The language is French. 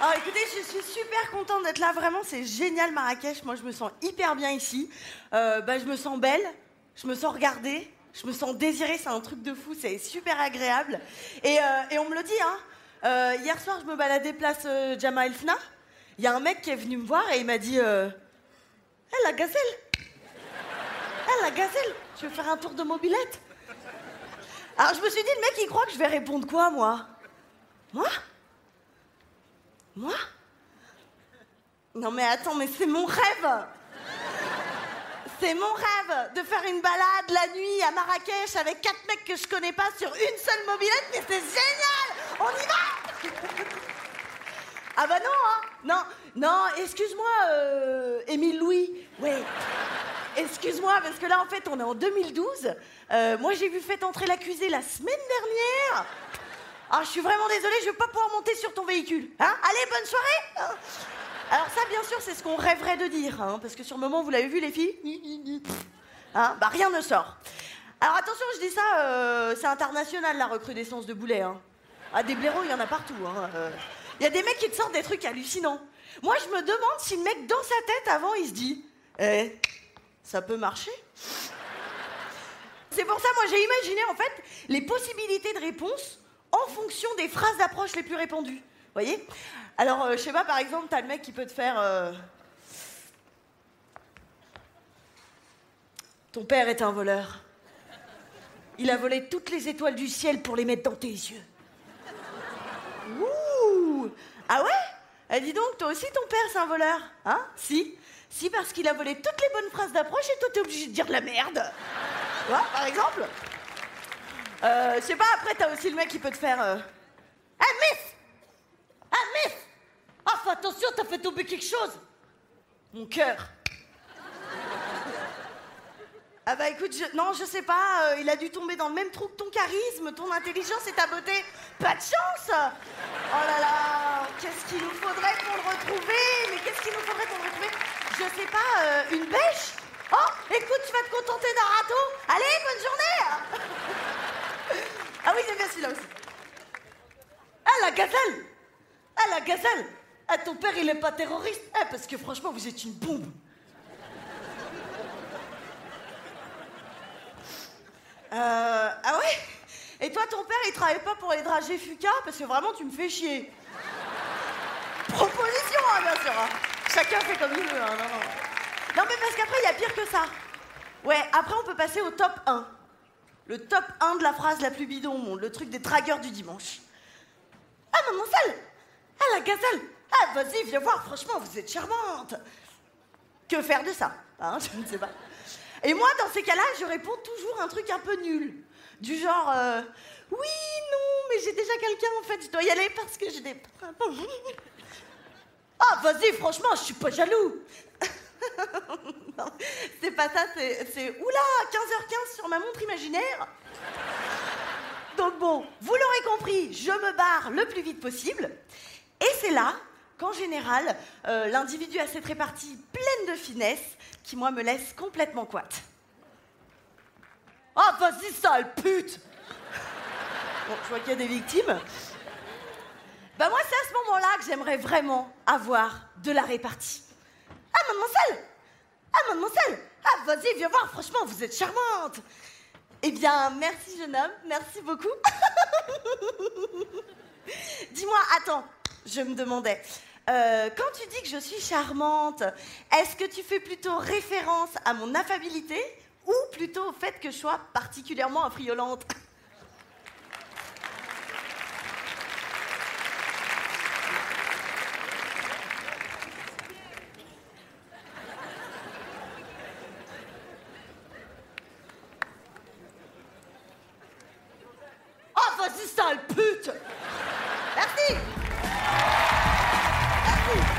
Alors écoutez, je suis super contente d'être là, vraiment c'est génial Marrakech, moi je me sens hyper bien ici, Euh, bah, je me sens belle, je me sens regardée, je me sens désirée, c'est un truc de fou, c'est super agréable. Et, euh, et on me le dit, hein, Euh, hier soir je me baladais place euh, Jama El Fna, il y a un mec qui est venu me voir et il m'a dit, euh, Hé la gazelle. Hé la gazelle, tu veux faire un tour de mobilette? Alors je me suis dit, le mec il croit que je vais répondre quoi moi? Moi? Moi? Non mais attends, mais c'est mon rêve C'est mon rêve de faire une balade la nuit à Marrakech avec quatre mecs que je connais pas sur une seule mobilette, mais c'est génial On y va Ah bah non, hein Non, non, excuse-moi, euh, Émile Louis. Ouais. Excuse-moi, parce que là, en fait, on est en 2012. Euh, moi, j'ai vu Faites entrer l'accusé la semaine dernière. Ah, je suis vraiment désolée, je vais pas pouvoir monter sur ton véhicule. Hein? Allez, bonne soirée Alors ça, bien sûr, c'est ce qu'on rêverait de dire, hein, parce que sur le moment, vous l'avez vu, les filles? Hein? Bah, rien ne sort. Alors attention, je dis ça, euh, c'est international, la recrudescence de boulets. Hein. Ah, des blaireaux, il y en a partout. hein, euh. Il y a des mecs qui te sortent des trucs hallucinants. Moi, je me demande si le mec, dans sa tête, avant, il se dit Eh, ça peut marcher? C'est pour ça, moi, j'ai imaginé, en fait, les possibilités de réponse en fonction des phrases d'approche les plus répandues. Voyez? Alors, euh, je sais pas, par exemple, t'as le mec qui peut te faire. euh, Ton père est un voleur. Il a volé toutes les étoiles du ciel pour les mettre dans tes yeux. Ouh Ah ouais? Eh, Dis donc, toi aussi, ton père, c'est un voleur Hein? Si? Si, parce qu'il a volé toutes les bonnes phrases d'approche et toi, t'es obligé de dire de la merde. Tu vois, par exemple? Euh, je sais pas, après, t'as aussi le mec qui peut te faire. Euh... Ah, miss! Ah, fais attention, t'as fait tomber quelque chose! Mon cœur. Ah, bah écoute, je- non, je sais pas, euh, il a dû tomber dans le même trou que ton charisme, ton intelligence et ta beauté. Pas de chance! Oh là là Qu'est-ce qu'il nous faudrait pour le retrouver? Mais qu'est-ce qu'il nous faudrait pour le retrouver? Je sais pas, euh, une bêche? Oh, écoute, tu vas te contenter d'un râteau? Allez, bonne journée oui, celui-là aussi. Ah, la gazelle Ah, la gazelle Ah, ton père, il est pas terroriste Ah, parce que franchement, vous êtes une bombe. Euh, ah ouais? Et toi, ton père, il travaille pas pour les dragées Fuka Parce que vraiment, tu me fais chier. Proposition, hein, bien sûr. hein. Chacun fait comme il veut. hein, non, non. non, mais parce qu'après, il y a pire que ça. Ouais, après, on peut passer au top 1. Le top 1 de la phrase la plus bidon au monde, le truc des dragueurs du dimanche. Ah, maman sale Ah, la gazelle Ah, vas-y, viens voir, franchement, vous êtes charmante Que faire de ça hein, Je ne sais pas. Et moi, dans ces cas-là, je réponds toujours un truc un peu nul. Du genre, euh, oui, non, mais j'ai déjà quelqu'un, en fait, je dois y aller parce que j'ai des... Ah, vas-y, franchement, je suis pas jaloux non, c'est pas ça, c'est. Oula, 15h15 sur ma montre imaginaire Donc bon, vous l'aurez compris, je me barre le plus vite possible. Et c'est là qu'en général, euh, l'individu a cette répartie pleine de finesse qui, moi, me laisse complètement couate. Ah, vas-y, sale pute Bon, je vois qu'il y a des victimes. Bah moi, c'est à ce moment-là que j'aimerais vraiment avoir de la répartie. Mademoiselle Ah, mademoiselle Ah, vas-y, viens voir, franchement, vous êtes charmante. Eh bien, merci, jeune homme, merci beaucoup. Dis-moi, attends, je me demandais, euh, quand tu dis que je suis charmante, est-ce que tu fais plutôt référence à mon affabilité ou plutôt au fait que je sois particulièrement affriolante Oh, vas-y, sale pute. Merci. Merci